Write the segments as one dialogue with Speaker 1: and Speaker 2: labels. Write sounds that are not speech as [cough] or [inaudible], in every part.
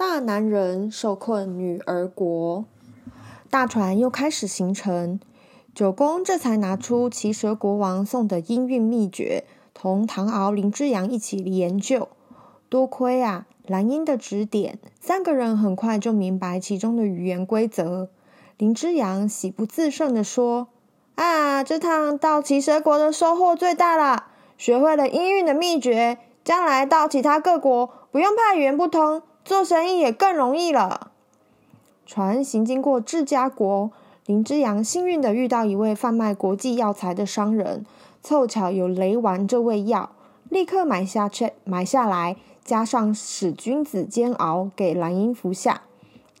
Speaker 1: 大男人受困女儿国，大船又开始行程。九公这才拿出骑蛇国王送的音韵秘诀，同唐敖、林之阳一起研究。多亏啊，兰英的指点，三个人很快就明白其中的语言规则。林之阳喜不自胜地说：“啊，这趟到骑蛇国的收获最大了。”学会了音韵的秘诀，将来到其他各国不用怕语言不通，做生意也更容易了。船行经过智家国，林之阳幸运的遇到一位贩卖国际药材的商人，凑巧有雷丸这味药，立刻买下去买下来，加上使君子煎熬给兰英服下。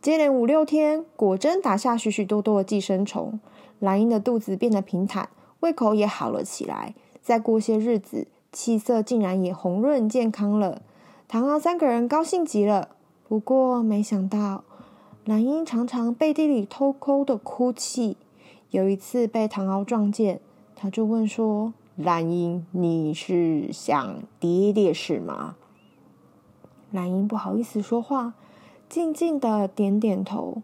Speaker 1: 接连五六天，果真打下许许多多的寄生虫，兰英的肚子变得平坦，胃口也好了起来。再过些日子，气色竟然也红润健康了。唐敖三个人高兴极了。不过没想到，兰英常常背地里偷偷的哭泣。有一次被唐敖撞见，他就问说：“兰英，你是想爹爹是吗？”兰英不好意思说话，静静的点点头。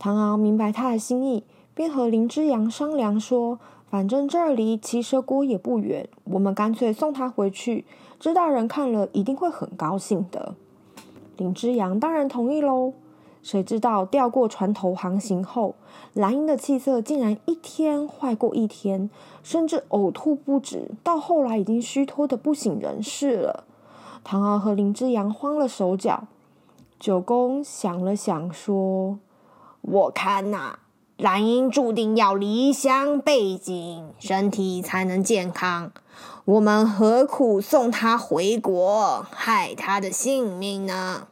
Speaker 1: 唐敖明白他的心意，便和林之阳商量说。反正这儿离奇蛇国也不远，我们干脆送他回去。知道人看了一定会很高兴的。林之阳当然同意喽。谁知道调过船头航行后，兰英的气色竟然一天坏过一天，甚至呕吐不止，到后来已经虚脱得不省人事了。唐敖和林之阳慌了手脚。九公想了想说：“我看呐、啊。”兰英注定要离乡背井，身体才能健康。我们何苦送他回国，害他的性命呢？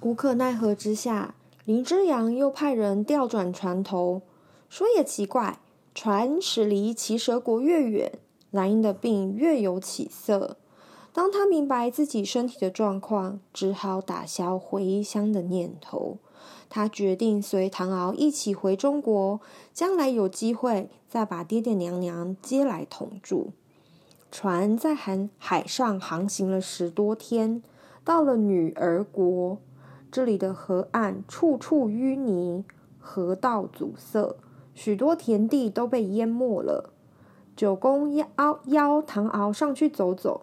Speaker 1: 无可奈何之下，林之阳又派人调转船头。说也奇怪，船驶离奇蛇国越远，兰英的病越有起色。当他明白自己身体的状况，只好打消回乡的念头。他决定随唐敖一起回中国，将来有机会再把爹爹娘娘接来同住。船在海海上航行了十多天，到了女儿国，这里的河岸处处淤泥，河道阻塞，许多田地都被淹没了。九公邀邀唐敖上去走走，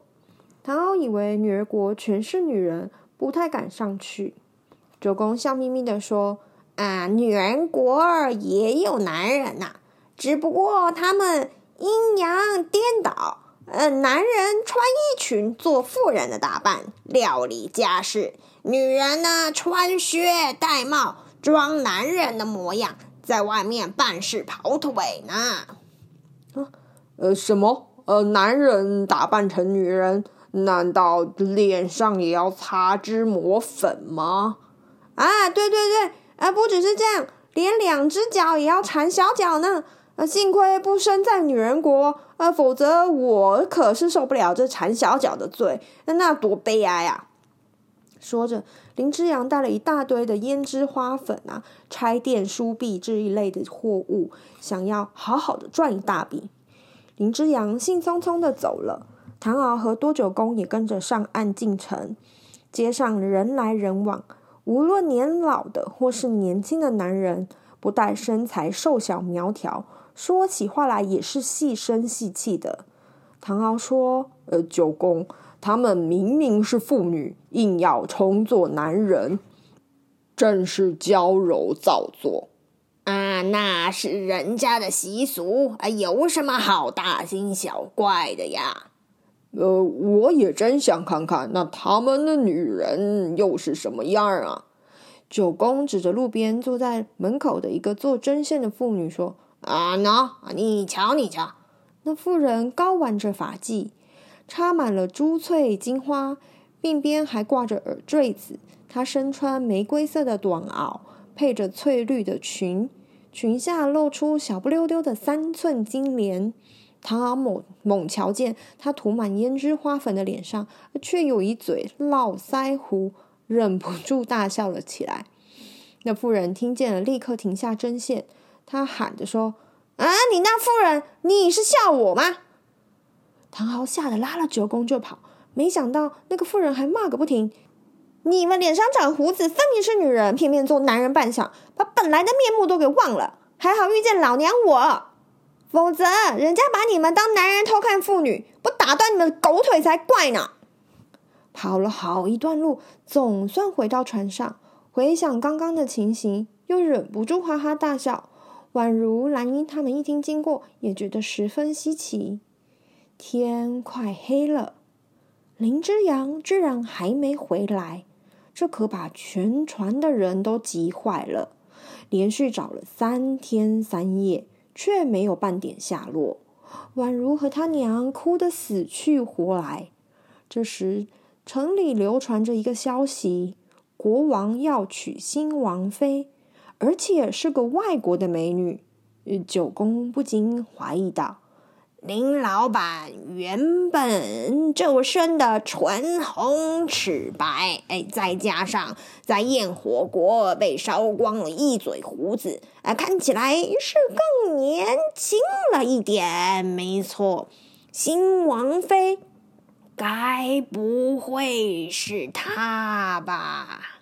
Speaker 1: 唐敖以为女儿国全是女人，不太敢上去。九公笑眯眯地说：“啊，女人国也有男人呐、只不过他们阴阳颠倒。呃，男人穿衣裙做妇人的打扮，料理家事；女人呢，穿靴戴帽，装男人的模样，在外面办事跑腿呢。啊”呃，什么？呃，男人打扮成女人，难道脸上也要擦脂抹粉吗？啊，对对对，啊，不只是这样，连两只脚也要缠小脚呢。啊，幸亏不生在女人国，啊，否则我可是受不了这缠小脚的罪，那多悲哀啊！说着，林之阳带了一大堆的胭脂花粉啊、拆店书币这一类的货物，想要好好的赚一大笔。林之阳兴冲冲的走了，唐敖和多九公也跟着上岸进城，街上人来人往。无论年老的或是年轻的男人，不但身材瘦小苗条，说起话来也是细声细气的。唐敖说：“呃，九公，他们明明是妇女，硬要充作男人，真是娇柔造作啊！那是人家的习俗啊，有什么好大惊小怪的呀？”呃，我也真想看看，那他们的女人又是什么样啊？九公指着路边坐在门口的一个做针线的妇女说：“啊，喏，你瞧，你瞧，那妇人高挽着发髻，插满了珠翠金花，鬓边还挂着耳坠子，她身穿玫瑰色的短袄，配着翠绿的裙，裙下露出小不溜丢的三寸金莲。唐敖猛猛瞧见她涂满胭脂花粉的脸上，却有一嘴络腮胡，忍不住大笑了起来。那妇人听见了，立刻停下针线，他喊着说：“啊，你那妇人，你是笑我吗？”唐敖吓得拉了九公就跑，没想到那个妇人还骂个不停：“你们脸上长胡子，分明是女人，偏偏做男人扮相，把本来的面目都给忘了。还好遇见老娘我。”否则，人家把你们当男人偷看妇女，不打断你们狗腿才怪呢！跑了好一段路，总算回到船上，回想刚刚的情形，又忍不住哈哈大笑。宛如兰英他们一听经过，也觉得十分稀奇。天快黑了，林之阳居然还没回来，这可把全船的人都急坏了，连续找了三天三夜。却没有半点下落，宛如和他娘哭得死去活来。这时，城里流传着一个消息：国王要娶新王妃，而且是个外国的美女。九公不禁怀疑道。林老板原本就生的唇红齿白，哎，再加上在焰火国被烧光了一嘴胡子，哎，看起来是更年轻了一点。没错，新王妃该不会是她吧？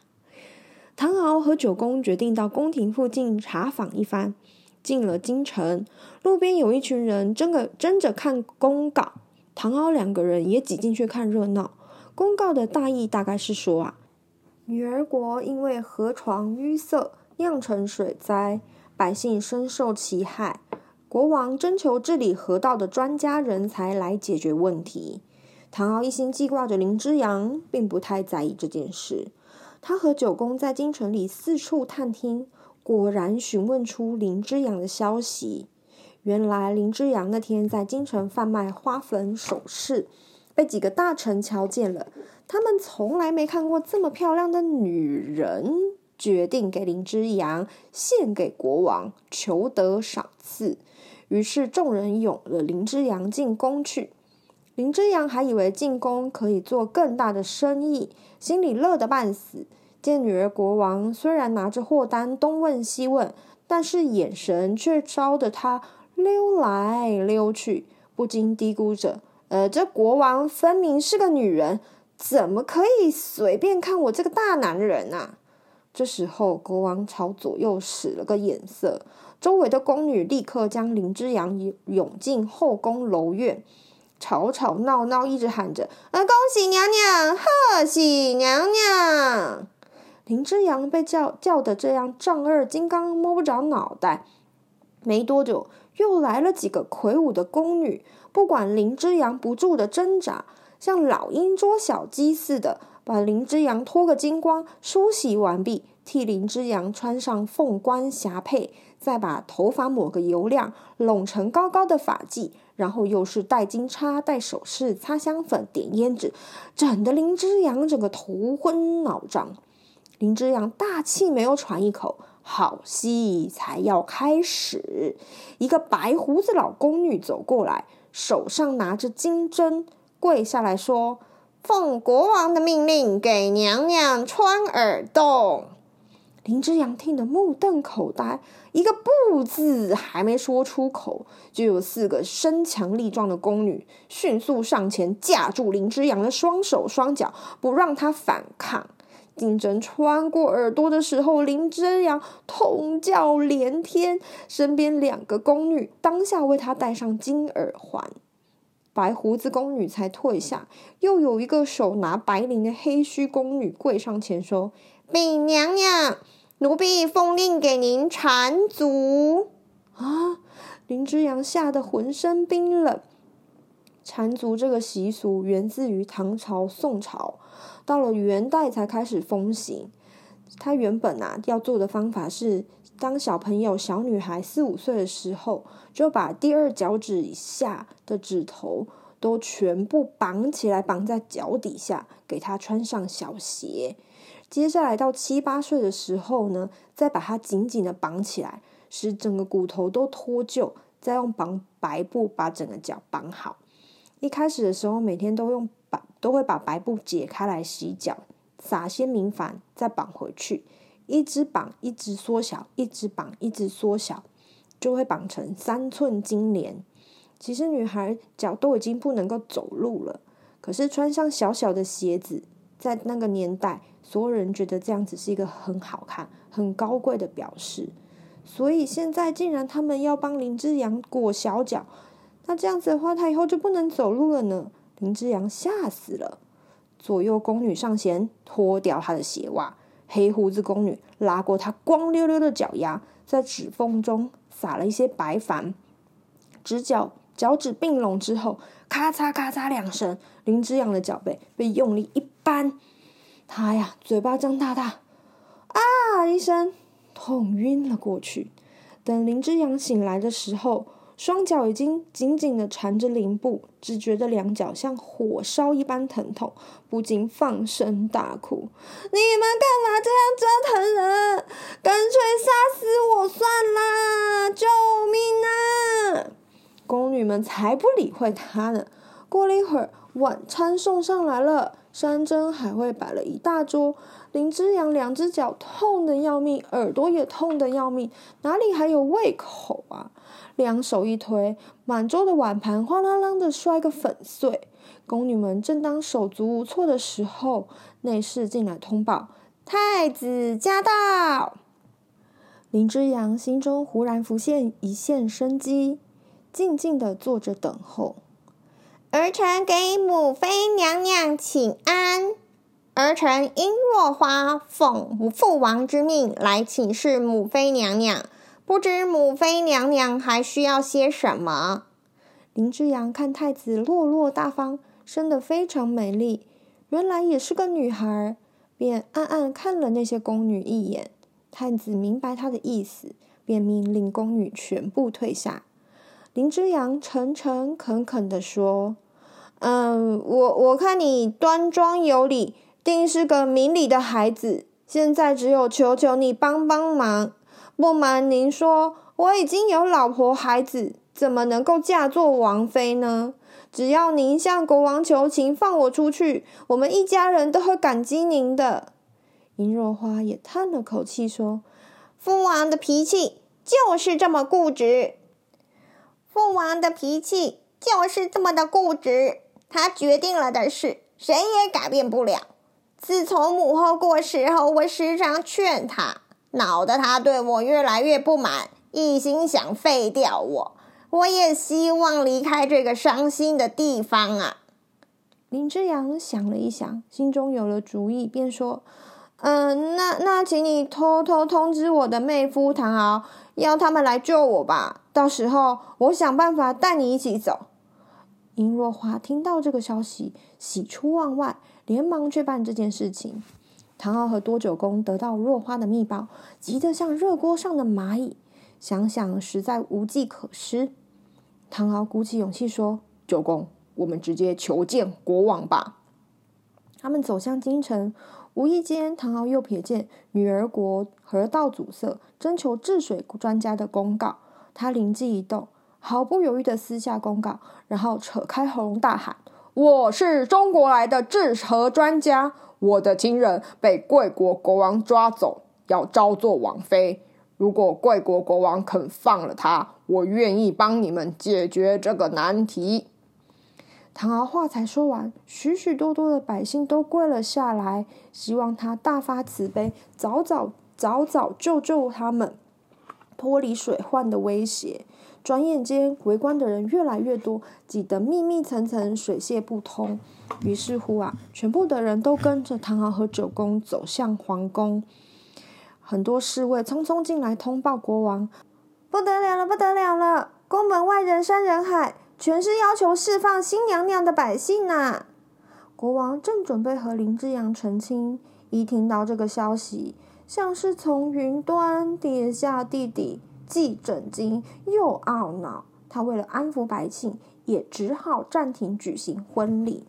Speaker 1: 唐敖和九公决定到宫廷附近查访一番。进了京城，路边有一群人争个争着看公告，唐敖两个人也挤进去看热闹。公告的大意大概是说啊，女儿国因为河床淤塞，酿成水灾，百姓深受其害。国王征求治理河道的专家人才来解决问题。唐敖一心记挂着林之阳，并不太在意这件事。他和九公在京城里四处探听。果然询问出林之阳的消息。原来林之阳那天在京城贩卖花粉首饰，被几个大臣瞧见了。他们从来没看过这么漂亮的女人，决定给林之阳献给国王，求得赏赐。于是众人拥了林之阳进宫去。林之阳还以为进宫可以做更大的生意，心里乐得半死。见女儿国王虽然拿着货单东问西问，但是眼神却招得他溜来溜去，不禁嘀咕着：“呃，这国王分明是个女人，怎么可以随便看我这个大男人啊？”这时候，国王朝左右使了个眼色，周围的宫女立刻将林之阳涌进后宫楼院，吵吵闹闹，一直喊着：“呃，恭喜娘娘，贺喜娘娘！”林之阳被叫叫得这样丈二金刚摸不着脑袋，没多久又来了几个魁梧的宫女，不管林之阳不住的挣扎，像老鹰捉小鸡似的，把林之阳脱个精光，梳洗完毕，替林之阳穿上凤冠霞帔，再把头发抹个油亮，拢成高高的发髻，然后又是戴金钗、戴首饰、擦香粉、点胭脂，整得林之阳整个头昏脑胀。林之阳大气没有喘一口，好戏才要开始。一个白胡子老宫女走过来，手上拿着金针，跪下来说：“奉国王的命令，给娘娘穿耳洞。”林之阳听得目瞪口呆，一个“不”字还没说出口，就有四个身强力壮的宫女迅速上前架住林之阳的双手双脚，不让他反抗。金针穿过耳朵的时候，林之阳痛叫连天，身边两个宫女当下为他戴上金耳环，白胡子宫女才退下。又有一个手拿白绫的黑须宫女跪上前说：“禀娘娘，奴婢奉令给您缠足。”啊！林之阳吓得浑身冰冷。缠足这个习俗源自于唐朝、宋朝。到了元代才开始风行。他原本啊要做的方法是，当小朋友小女孩四五岁的时候，就把第二脚趾以下的指头都全部绑起来，绑在脚底下，给她穿上小鞋。接下来到七八岁的时候呢，再把它紧紧的绑起来，使整个骨头都脱臼，再用绑白布把整个脚绑好。一开始的时候，每天都用把都会把白布解开来洗脚，撒些明矾，再绑回去，一直绑一直缩小，一直绑一直缩小，就会绑成三寸金莲。其实女孩脚都已经不能够走路了，可是穿上小小的鞋子，在那个年代，所有人觉得这样子是一个很好看、很高贵的表示。所以现在竟然他们要帮林之阳裹小脚，那这样子的话，他以后就不能走路了呢。林之阳吓死了。左右宫女上前脱掉他的鞋袜，黑胡子宫女拉过他光溜溜的脚丫，在指缝中撒了一些白矾，指脚。脚趾并拢之后，咔嚓咔嚓两声，林之阳的脚背被用力一扳，他呀嘴巴张大大，啊一声，痛晕了过去。等林之阳醒来的时候，双脚已经紧紧的缠着林布，只觉得两脚像火烧一般疼痛，不禁放声大哭：“你们干嘛这样折腾人？干脆杀死我算了！救命啊！” [laughs] 宫女们才不理会他呢。过了一会儿，晚餐送上来了，山珍海味摆了一大桌。林之阳两只脚痛得要命，耳朵也痛得要命，哪里还有胃口啊？两手一推，满桌的碗盘哗啦啦的摔个粉碎。宫女们正当手足无措的时候，内侍进来通报：太子驾到。林之阳心中忽然浮现一线生机。静静的坐着等候。儿臣给母妃娘娘请安。儿臣殷若花奉父王之命来请示母妃娘娘，不知母妃娘娘还需要些什么？林之阳看太子落落大方，生得非常美丽，原来也是个女孩，便暗暗看了那些宫女一眼。太子明白他的意思，便命令宫女全部退下。林之阳诚诚恳恳地说：“嗯，我我看你端庄有礼，定是个明理的孩子。现在只有求求你帮帮忙。不瞒您说，我已经有老婆孩子，怎么能够嫁作王妃呢？只要您向国王求情，放我出去，我们一家人都会感激您的。”殷若花也叹了口气说：“父王的脾气就是这么固执。”父王的脾气就是这么的固执，他决定了的事，谁也改变不了。自从母后过世后，我时常劝他，恼得他对我越来越不满，一心想废掉我。我也希望离开这个伤心的地方啊。林之阳想了一想，心中有了主意，便说：“嗯、那那，请你偷偷通知我的妹夫唐敖，要他们来救我吧。”到时候我想办法带你一起走。殷若花听到这个消息，喜出望外，连忙去办这件事情。唐敖和多九公得到若花的密报，急得像热锅上的蚂蚁，想想实在无计可施。唐敖鼓起勇气说：“九公，我们直接求见国王吧。”他们走向京城，无意间唐敖又瞥见女儿国河道阻塞，征求治水专家的公告。他灵机一动，毫不犹豫的撕下公告，然后扯开喉咙大喊：“我是中国来的治河专家，我的亲人被贵国国王抓走，要招做王妃。如果贵国国王肯放了他，我愿意帮你们解决这个难题。”唐敖话才说完，许许多多的百姓都跪了下来，希望他大发慈悲，早早早早救救他们。脱离水患的威胁，转眼间围观的人越来越多，挤得密密层层，水泄不通。于是乎啊，全部的人都跟着唐敖和九公走向皇宫。很多侍卫匆匆进来通报国王：“不得了了，不得了了！宫门外人山人海，全是要求释放新娘娘的百姓呐！”国王正准备和林之阳成亲，一听到这个消息。像是从云端跌下地底，既震惊又懊恼。他为了安抚百姓，也只好暂停举行婚礼。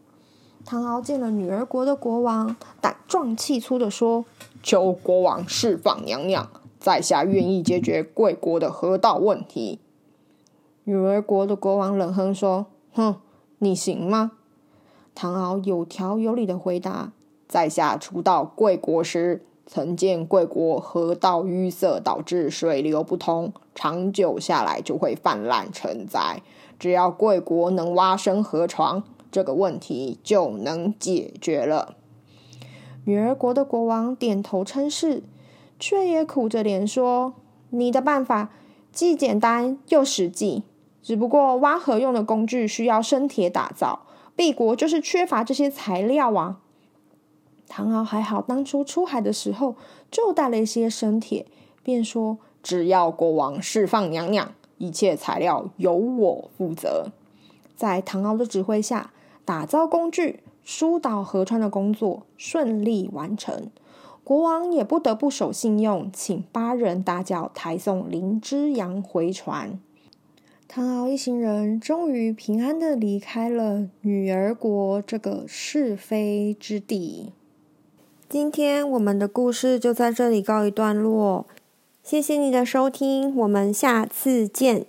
Speaker 1: 唐敖见了女儿国的国王，胆壮气粗地说：“求国王释放娘娘，在下愿意解决贵国的河道问题。”女儿国的国王冷哼说：“哼，你行吗？”唐敖有条有理地回答：“在下初到贵国时，曾见贵国河道淤塞，导致水流不通，长久下来就会泛滥成灾。只要贵国能挖深河床。”这个问题就能解决了。女儿国的国王点头称是，却也苦着脸说：“你的办法既简单又实际，只不过挖河用的工具需要生铁打造，敝国就是缺乏这些材料啊。”唐敖还好，当初出海的时候就带了一些生铁，便说：“只要国王释放娘娘，一切材料由我负责。”在唐敖的指挥下。打造工具、疏导河川的工作顺利完成，国王也不得不守信用，请八人大轿抬送林之阳回船。唐敖一行人终于平安的离开了女儿国这个是非之地。今天我们的故事就在这里告一段落，谢谢你的收听，我们下次见。